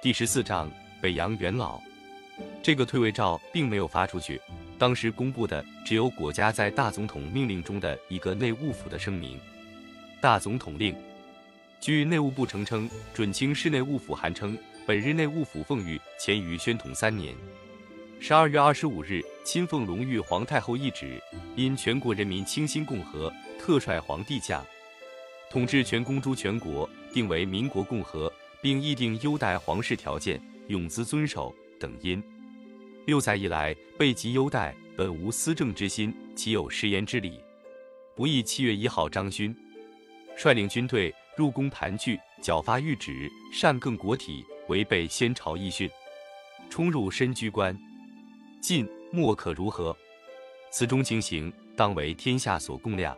第十四章北洋元老。这个退位诏并没有发出去，当时公布的只有国家在大总统命令中的一个内务府的声明。大总统令，据内务部呈称，准清室内务府函称，本日内务府奉谕前于宣统三年十二月二十五日，亲奉隆裕皇太后懿旨，因全国人民倾心共和，特率皇帝驾，统治全公诸全国，定为民国共和，并议定优待皇室条件，永兹遵守等因。六载以来，备极优待，本无私政之心，岂有食言之理？不义七月一号，张勋率领军队入宫盘踞，剿发谕旨，擅更国体，违背先朝遗训，冲入深居关，晋莫可如何？此中情形，当为天下所共谅。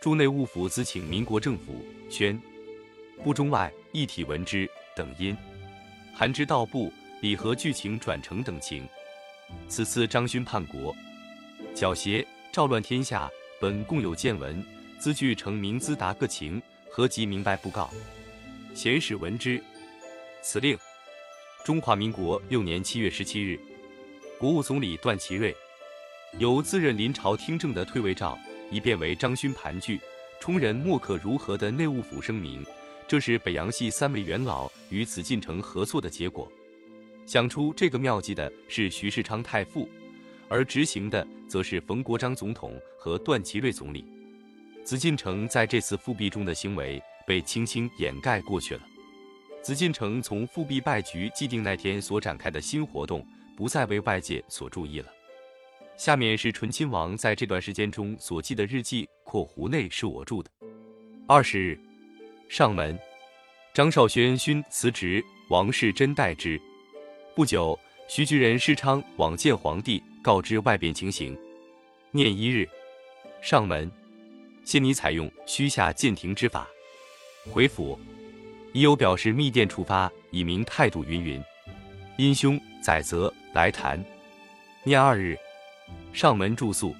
驻内务府咨请民国政府宣不中外一体闻之等因，韩之道部礼和剧情转成等情。此次张勋叛国，剿邪赵乱天下，本共有见闻，兹据成明兹达各情，何及明白布告？贤使闻之。此令，中华民国六年七月十七日，国务总理段祺瑞由自任临朝听政的退位诏，一变为张勋盘踞，充人莫可如何的内务府声明，这是北洋系三位元老与紫禁城合作的结果。想出这个妙计的是徐世昌太傅，而执行的则是冯国璋总统和段祺瑞总理。紫禁城在这次复辟中的行为被轻轻掩盖过去了。紫禁城从复辟败局既定那天所展开的新活动，不再为外界所注意了。下面是醇亲王在这段时间中所记的日记（括弧内是我注的）。二十日，上门，张绍轩勋辞职，王世贞代之。不久，徐举人世昌往见皇帝，告知外边情形。念一日，上门，谢你采用虚下谏廷之法。回府，已有表示密电出发，以明态度。云云。因兄载泽来谈。念二日，上门住宿。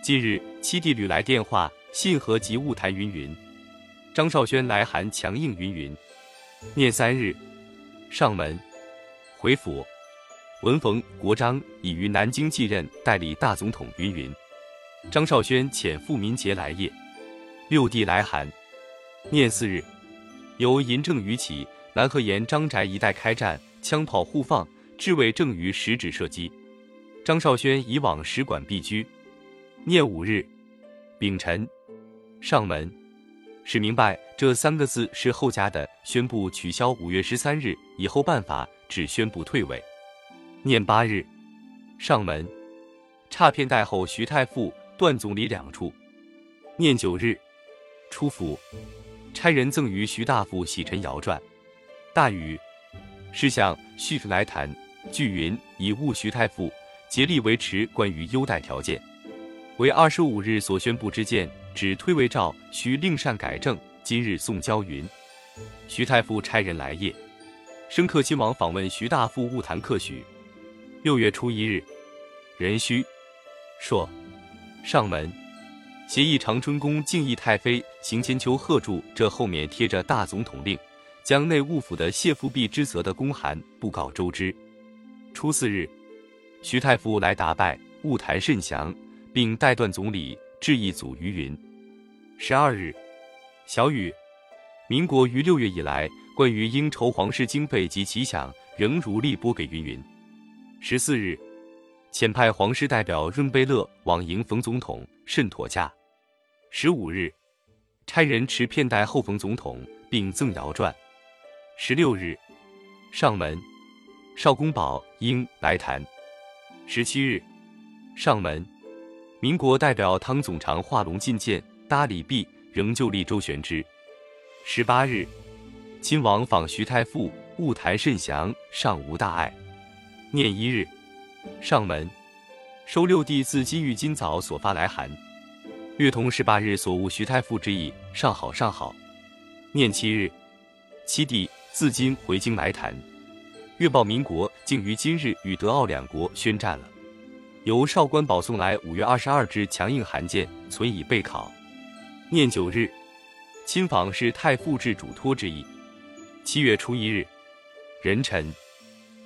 近日，七弟屡来电话，信和及物谈。云云。张绍轩来函强硬。云云。念三日，上门。回府，闻冯国璋已于南京继任，代理大总统。云云。张绍轩遣傅民杰来谒。六弟来函，念四日，由银正余起，南河沿张宅一带开战，枪炮互放，至卫正于十指射击。张绍轩以往使馆避居。念五日，丙辰，上门，使明白这三个字是后加的，宣布取消五月十三日以后办法。只宣布退位。念八日，上门，差片代后徐太傅、段总理两处。念九日，出府，差人赠于徐大夫洗尘谣传。大禹，是向续来谈。据云以务徐太傅，竭力维持关于优待条件。为二十五日所宣布之见，指推位诏需另善改正。今日送交云。徐太傅差人来谒。升克亲王访问徐大夫务谈客许。六月初一日，壬戌，朔，上门，协议长春宫敬义太妃邢千秋贺铸这后面贴着大总统令，将内务府的谢复辟之责的公函布告周知。初四日，徐太傅来答拜，务谈甚详，并代段总理致意祖于云。十二日，小雨，民国于六月以来。关于应筹皇室经费及其想，仍如例拨给云云。十四日，遣派皇室代表润贝勒往迎冯总统，甚妥洽。十五日，差人持片带后冯总统，并赠谣传。十六日，上门，少公宝应来谈。十七日，上门，民国代表汤总长画龙进谏，搭礼毕，仍旧立周旋之。十八日。亲王访徐太傅，务谈甚详，尚无大碍。念一日，上门，收六弟自金玉今早所发来函，略同十八日所务徐太傅之意，尚好尚好。念七日，七弟自今回京来谈，月报民国竟于今日与德奥两国宣战了。由少官保送来五月二十二日强硬函件，存以备考。念九日，亲访是太傅至嘱托之意。七月初一日，人臣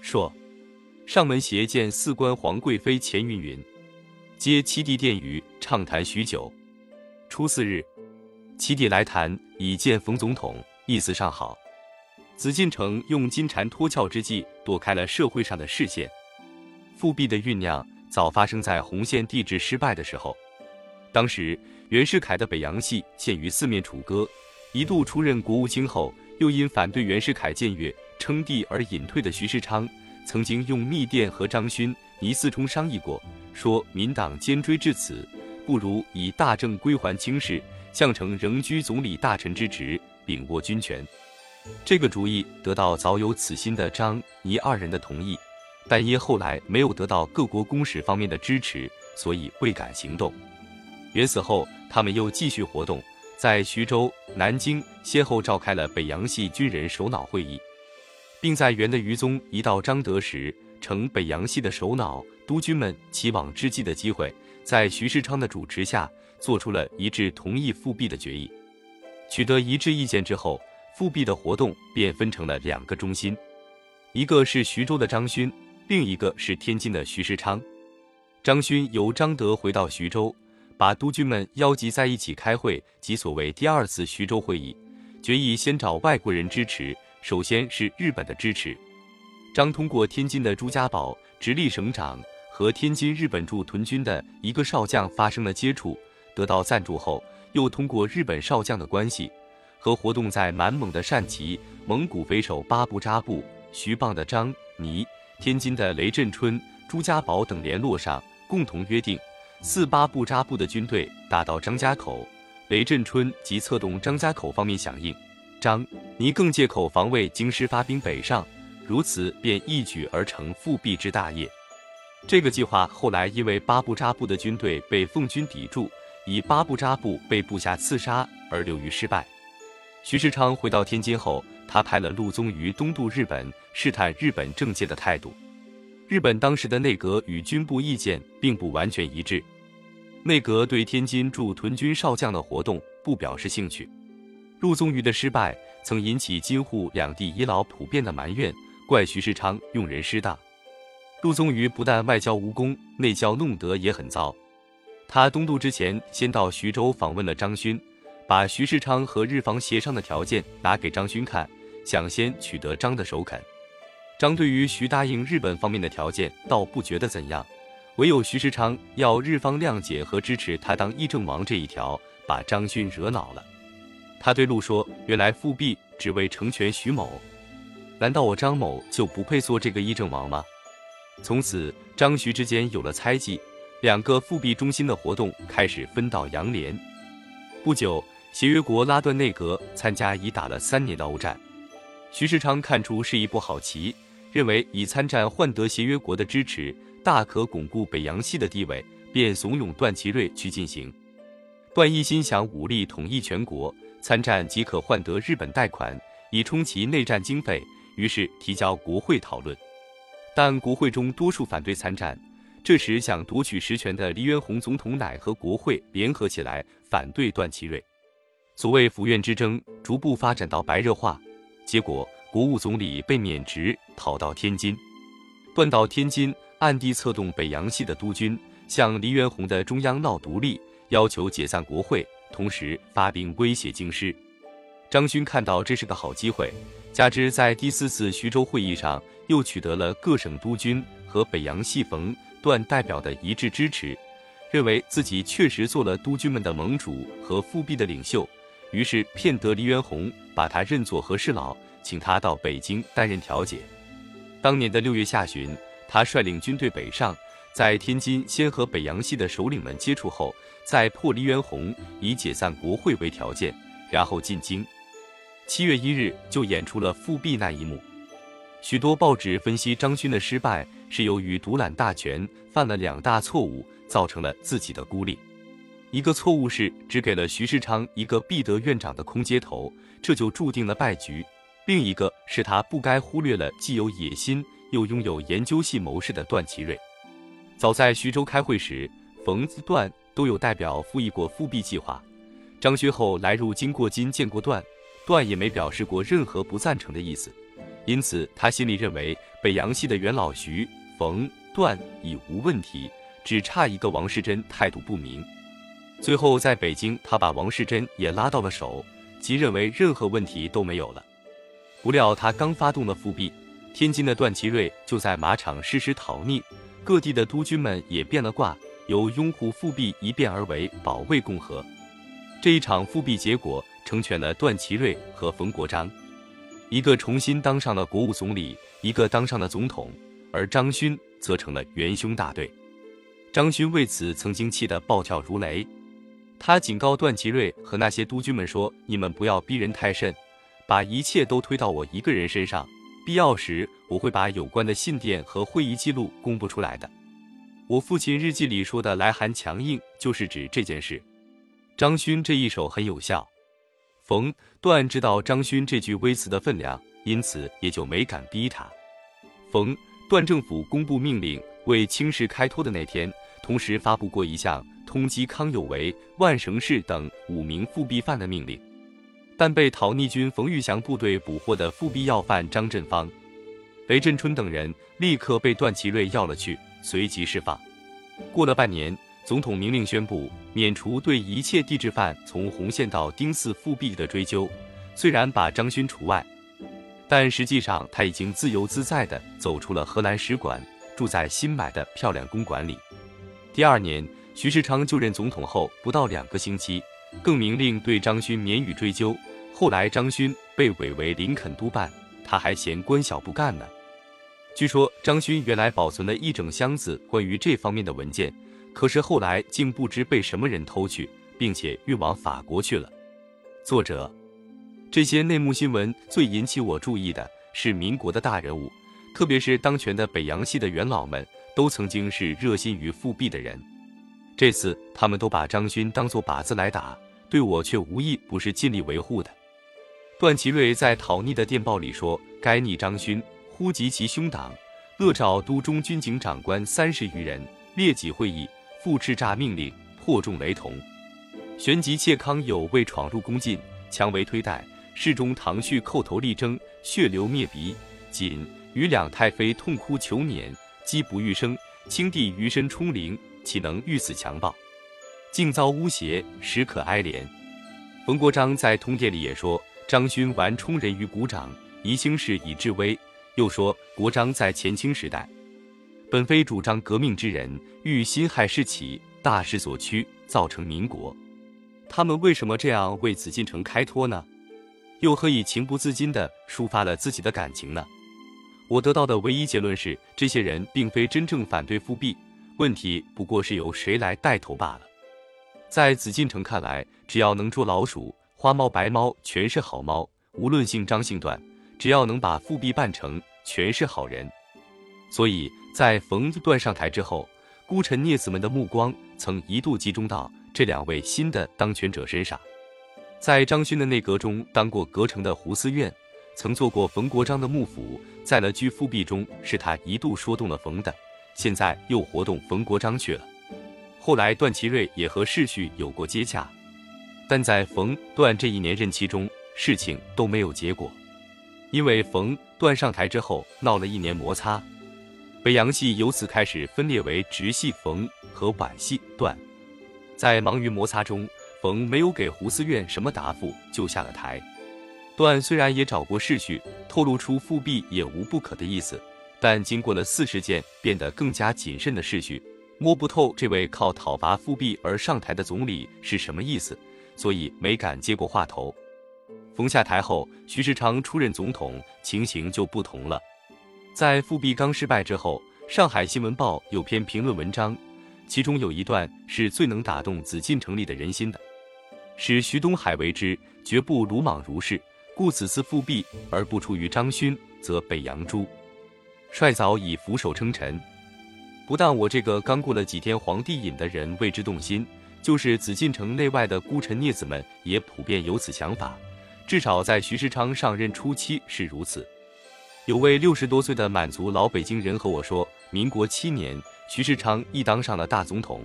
说：“上门携见四官皇贵妃钱云云，接七弟殿宇畅谈许久。初四日，七弟来谈，以见冯总统，意思尚好。紫禁城用金蝉脱壳之计，躲开了社会上的视线。复辟的酝酿早发生在洪宪帝制失败的时候。当时袁世凯的北洋系陷于四面楚歌，一度出任国务卿后，又因反对袁世凯僭越。”称帝而隐退的徐世昌，曾经用密电和张勋、倪嗣冲商议过，说民党坚追至此，不如以大政归还清室，项城仍居总理大臣之职，秉握军权。这个主意得到早有此心的张、倪二人的同意，但因后来没有得到各国公使方面的支持，所以未敢行动。袁死后，他们又继续活动，在徐州、南京先后召开了北洋系军人首脑会议。并在元的余宗一到张德时，乘北洋系的首脑，督军们齐往之际的机会，在徐世昌的主持下，做出了一致同意复辟的决议。取得一致意见之后，复辟的活动便分成了两个中心，一个是徐州的张勋，另一个是天津的徐世昌。张勋由张德回到徐州，把督军们邀集在一起开会，即所谓第二次徐州会议，决议先找外国人支持。首先是日本的支持，张通过天津的朱家宝直隶省长和天津日本驻屯军的一个少将发生了接触，得到赞助后，又通过日本少将的关系，和活动在满蒙的单骑蒙古匪首巴布扎布、徐蚌的张倪、天津的雷震春、朱家宝等联络上，共同约定，四八布扎布的军队打到张家口，雷震春即策动张家口方面响应。张倪更借口防卫京师发兵北上，如此便一举而成复辟之大业。这个计划后来因为八布扎布的军队被奉军抵住，以八布扎布被部下刺杀而流于失败。徐世昌回到天津后，他派了陆宗舆东渡日本，试探日本政界的态度。日本当时的内阁与军部意见并不完全一致，内阁对天津驻屯军少将的活动不表示兴趣。陆宗舆的失败曾引起京沪两地遗老普遍的埋怨，怪徐世昌用人失当。陆宗舆不但外交无功，内交弄得也很糟。他东渡之前，先到徐州访问了张勋，把徐世昌和日方协商的条件拿给张勋看，想先取得张的首肯。张对于徐答应日本方面的条件，倒不觉得怎样，唯有徐世昌要日方谅解和支持他当议政王这一条，把张勋惹恼了。他对陆说：“原来复辟只为成全徐某，难道我张某就不配做这个议政王吗？”从此，张徐之间有了猜忌，两个复辟中心的活动开始分道扬镳。不久，协约国拉断内阁，参加已打了三年的欧战。徐世昌看出是一步好棋，认为以参战换得协约国的支持，大可巩固北洋系的地位，便怂恿段祺瑞去进行。段一心想武力统一全国。参战即可换得日本贷款，以充其内战经费，于是提交国会讨论。但国会中多数反对参战。这时想夺取实权的黎元洪总统乃和国会联合起来反对段祺瑞。所谓府院之争逐步发展到白热化，结果国务总理被免职，逃到天津。段到天津，暗地策动北洋系的督军向黎元洪的中央闹独立，要求解散国会。同时发兵威胁京师，张勋看到这是个好机会，加之在第四次徐州会议上又取得了各省督军和北洋系冯段代表的一致支持，认为自己确实做了督军们的盟主和复辟的领袖，于是骗得黎元洪，把他认作和事佬，请他到北京担任调解。当年的六月下旬，他率领军队北上。在天津先和北洋系的首领们接触后，再破黎元洪，以解散国会为条件，然后进京。七月一日就演出了复辟那一幕。许多报纸分析张勋的失败是由于独揽大权，犯了两大错误，造成了自己的孤立。一个错误是只给了徐世昌一个必得院长的空接头，这就注定了败局；另一个是他不该忽略了既有野心又拥有研究系谋士的段祺瑞。早在徐州开会时，冯段都有代表复议过复辟计划。张勋后来入京过金见过段，段也没表示过任何不赞成的意思，因此他心里认为北洋系的元老徐、冯、段已无问题，只差一个王世贞态度不明。最后在北京，他把王世贞也拉到了手，即认为任何问题都没有了。不料他刚发动了复辟，天津的段祺瑞就在马场誓师讨逆，各地的督军们也变了卦，由拥护复辟一变而为保卫共和。这一场复辟结果成全了段祺瑞和冯国璋，一个重新当上了国务总理，一个当上了总统，而张勋则成了元凶大队。张勋为此曾经气得暴跳如雷，他警告段祺瑞和那些督军们说：“你们不要逼人太甚。”把一切都推到我一个人身上，必要时我会把有关的信电和会议记录公布出来的。我父亲日记里说的来函强硬，就是指这件事。张勋这一手很有效。冯段知道张勋这句微词的分量，因此也就没敢逼他。冯段政府公布命令为清室开脱的那天，同时发布过一项通缉康有为、万绳氏等五名复辟犯的命令。但被讨逆军冯玉祥部队捕获的复辟要犯张振芳、雷振春等人，立刻被段祺瑞要了去，随即释放。过了半年，总统明令宣布免除对一切地质犯从红线到丁巳复辟的追究，虽然把张勋除外，但实际上他已经自由自在地走出了荷兰使馆，住在新买的漂亮公馆里。第二年，徐世昌就任总统后不到两个星期，更明令对张勋免予追究。后来张勋被委为林肯督办，他还嫌官小不干呢。据说张勋原来保存了一整箱子关于这方面的文件，可是后来竟不知被什么人偷去，并且运往法国去了。作者，这些内幕新闻最引起我注意的是民国的大人物，特别是当权的北洋系的元老们，都曾经是热心于复辟的人。这次他们都把张勋当作靶子来打，对我却无意不是尽力维护的。段祺瑞在讨逆的电报里说：“该逆张勋呼及其兄党，勒召都中军警长官三十余人，列举会议，复叱咤命令，破众雷同。旋即窃康有为闯入宫禁，强为推戴，侍中唐旭叩头力争，血流灭鼻。仅与两太妃痛哭求免，积不欲生。清帝余身冲灵，岂能遇此强暴？竟遭诬邪，实可哀怜。”冯国璋在通电里也说。张勋玩充人于股掌，宜兴事以治威。又说国璋在前清时代，本非主张革命之人，欲辛亥事起，大势所趋，造成民国。他们为什么这样为紫禁城开脱呢？又何以情不自禁地抒发了自己的感情呢？我得到的唯一结论是，这些人并非真正反对复辟，问题不过是由谁来带头罢了。在紫禁城看来，只要能捉老鼠。花猫白猫全是好猫，无论姓张姓段，只要能把复辟办成，全是好人。所以在冯段上台之后，孤臣孽子们的目光曾一度集中到这两位新的当权者身上。在张勋的内阁中当过阁丞的胡思院，曾做过冯国璋的幕府，在了居复辟中是他一度说动了冯的，现在又活动冯国璋去了。后来段祺瑞也和世序有过接洽。但在冯段这一年任期中，事情都没有结果，因为冯段上台之后闹了一年摩擦，北洋系由此开始分裂为直系冯和皖系段。在忙于摩擦中，冯没有给胡思院什么答复就下了台。段虽然也找过世序，透露出复辟也无不可的意思，但经过了四十件变得更加谨慎的世序，摸不透这位靠讨伐复辟而上台的总理是什么意思。所以没敢接过话头。冯下台后，徐世昌出任总统，情形就不同了。在复辟刚失败之后，《上海新闻报》有篇评论文章，其中有一段是最能打动紫禁城里的人心的：“使徐东海为之，绝不鲁莽如是。故此次复辟而不出于张勋，则北洋诸。帅早已俯首称臣。不但我这个刚过了几天皇帝瘾的人为之动心。”就是紫禁城内外的孤臣孽子们也普遍有此想法，至少在徐世昌上任初期是如此。有位六十多岁的满族老北京人和我说，民国七年，徐世昌一当上了大总统，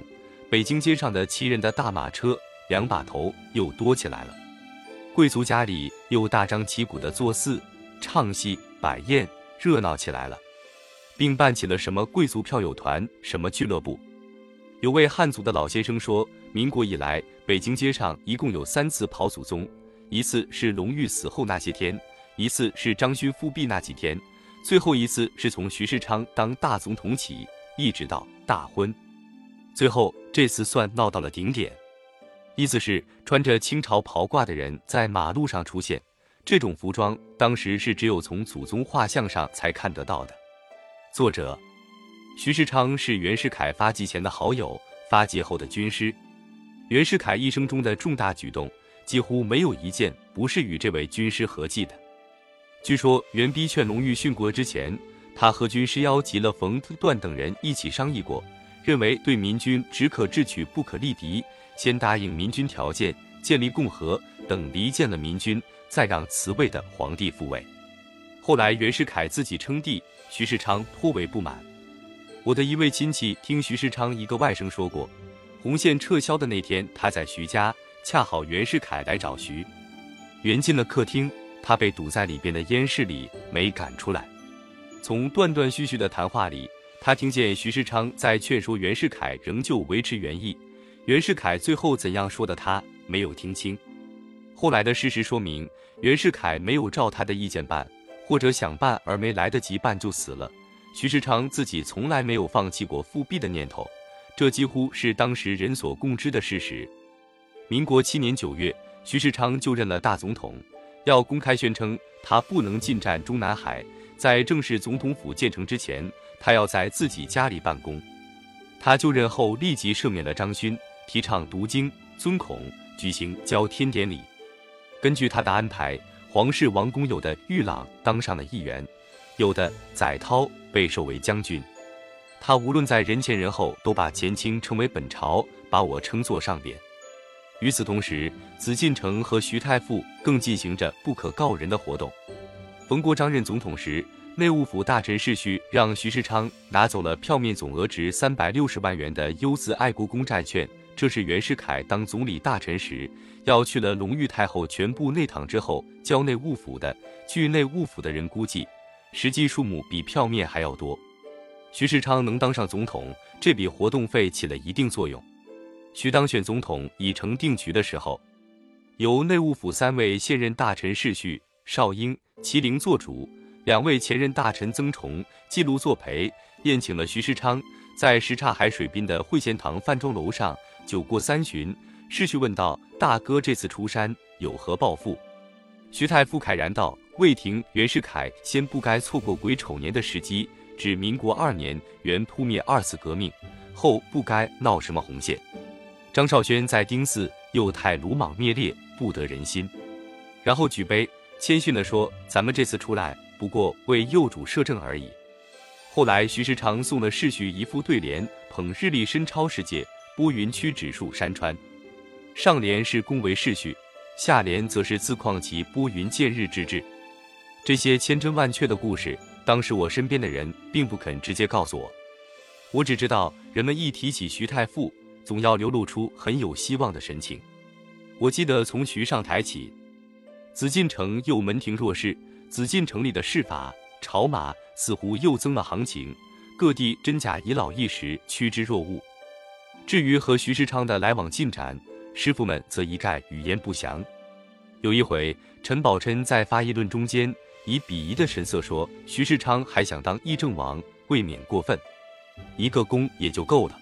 北京街上的骑人的大马车、两把头又多起来了，贵族家里又大张旗鼓的做四唱戏摆宴，热闹起来了，并办起了什么贵族票友团、什么俱乐部。有位汉族的老先生说，民国以来，北京街上一共有三次跑祖宗，一次是隆裕死后那些天，一次是张勋复辟那几天，最后一次是从徐世昌当大总统起，一直到大婚。最后这次算闹到了顶点。意思是穿着清朝袍褂的人在马路上出现，这种服装当时是只有从祖宗画像上才看得到的。作者。徐世昌是袁世凯发迹前的好友，发迹后的军师。袁世凯一生中的重大举动，几乎没有一件不是与这位军师合计的。据说袁逼劝隆裕殉国之前，他和军师邀集了冯段等人一起商议过，认为对民军只可智取，不可力敌，先答应民军条件，建立共和，等离间了民军，再让辞位的皇帝复位。后来袁世凯自己称帝，徐世昌颇为不满。我的一位亲戚听徐世昌一个外甥说过，红线撤销的那天，他在徐家，恰好袁世凯来找徐袁进了客厅，他被堵在里边的烟室里，没赶出来。从断断续续的谈话里，他听见徐世昌在劝说袁世凯仍旧维持原意。袁世凯最后怎样说的，他没有听清。后来的事实说明，袁世凯没有照他的意见办，或者想办而没来得及办就死了。徐世昌自己从来没有放弃过复辟的念头，这几乎是当时人所共知的事实。民国七年九月，徐世昌就任了大总统，要公开宣称他不能进占中南海，在正式总统府建成之前，他要在自己家里办公。他就任后立即赦免了张勋，提倡读经、尊孔，举行交天典礼。根据他的安排，皇室王公有的玉朗当上了议员，有的载涛。被授为将军，他无论在人前人后都把前清称为本朝，把我称作上边。与此同时，紫禁城和徐太傅更进行着不可告人的活动。冯国璋任总统时，内务府大臣世序让徐世昌拿走了票面总额值三百六十万元的优字爱国公债券，这是袁世凯当总理大臣时要去了隆裕太后全部内堂之后交内务府的。据内务府的人估计。实际数目比票面还要多。徐世昌能当上总统，这笔活动费起了一定作用。徐当选总统已成定局的时候，由内务府三位现任大臣世序、邵英、麒麟做主，两位前任大臣曾崇、记录作陪，宴请了徐世昌，在什刹海水滨的会贤堂饭庄楼上酒过三巡。世序问道：“大哥这次出山有何抱负？”徐太傅慨然道。魏廷、袁世凯先不该错过癸丑年的时机，指民国二年原扑灭二次革命，后不该闹什么红线。张绍轩在丁巳又太鲁莽灭烈，不得人心。然后举杯谦逊地说：“咱们这次出来，不过为幼主摄政而已。”后来徐世昌送了世序一副对联，捧日历深超世界，拨云驱指数山川。上联是恭维世序，下联则是自况其拨云见日之志。这些千真万确的故事，当时我身边的人并不肯直接告诉我，我只知道人们一提起徐太傅，总要流露出很有希望的神情。我记得从徐上台起，紫禁城又门庭若市，紫禁城里的饰法、朝马似乎又增了行情，各地真假遗老一时趋之若鹜。至于和徐世昌的来往进展，师傅们则一概语焉不详。有一回，陈宝琛在发议论中间。以鄙夷的神色说：“徐世昌还想当议政王，未免过分。一个公也就够了。”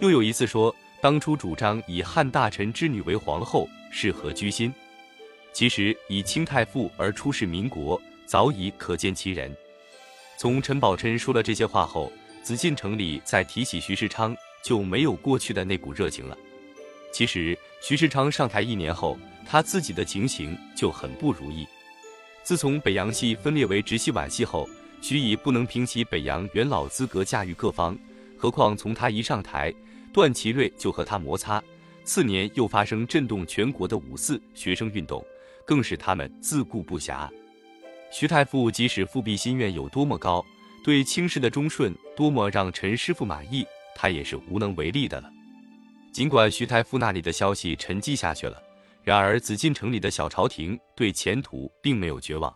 又有一次说：“当初主张以汉大臣之女为皇后，是何居心？其实以清太傅而出仕民国，早已可见其人。”从陈宝琛说了这些话后，紫禁城里再提起徐世昌，就没有过去的那股热情了。其实徐世昌上台一年后，他自己的情形就很不如意。自从北洋系分裂为直系皖系后，徐以不能凭其北洋元老资格驾驭各方，何况从他一上台，段祺瑞就和他摩擦。次年又发生震动全国的五四学生运动，更使他们自顾不暇。徐太傅即使复辟心愿有多么高，对清室的忠顺多么让陈师傅满意，他也是无能为力的了。尽管徐太傅那里的消息沉寂下去了。然而，紫禁城里的小朝廷对前途并没有绝望。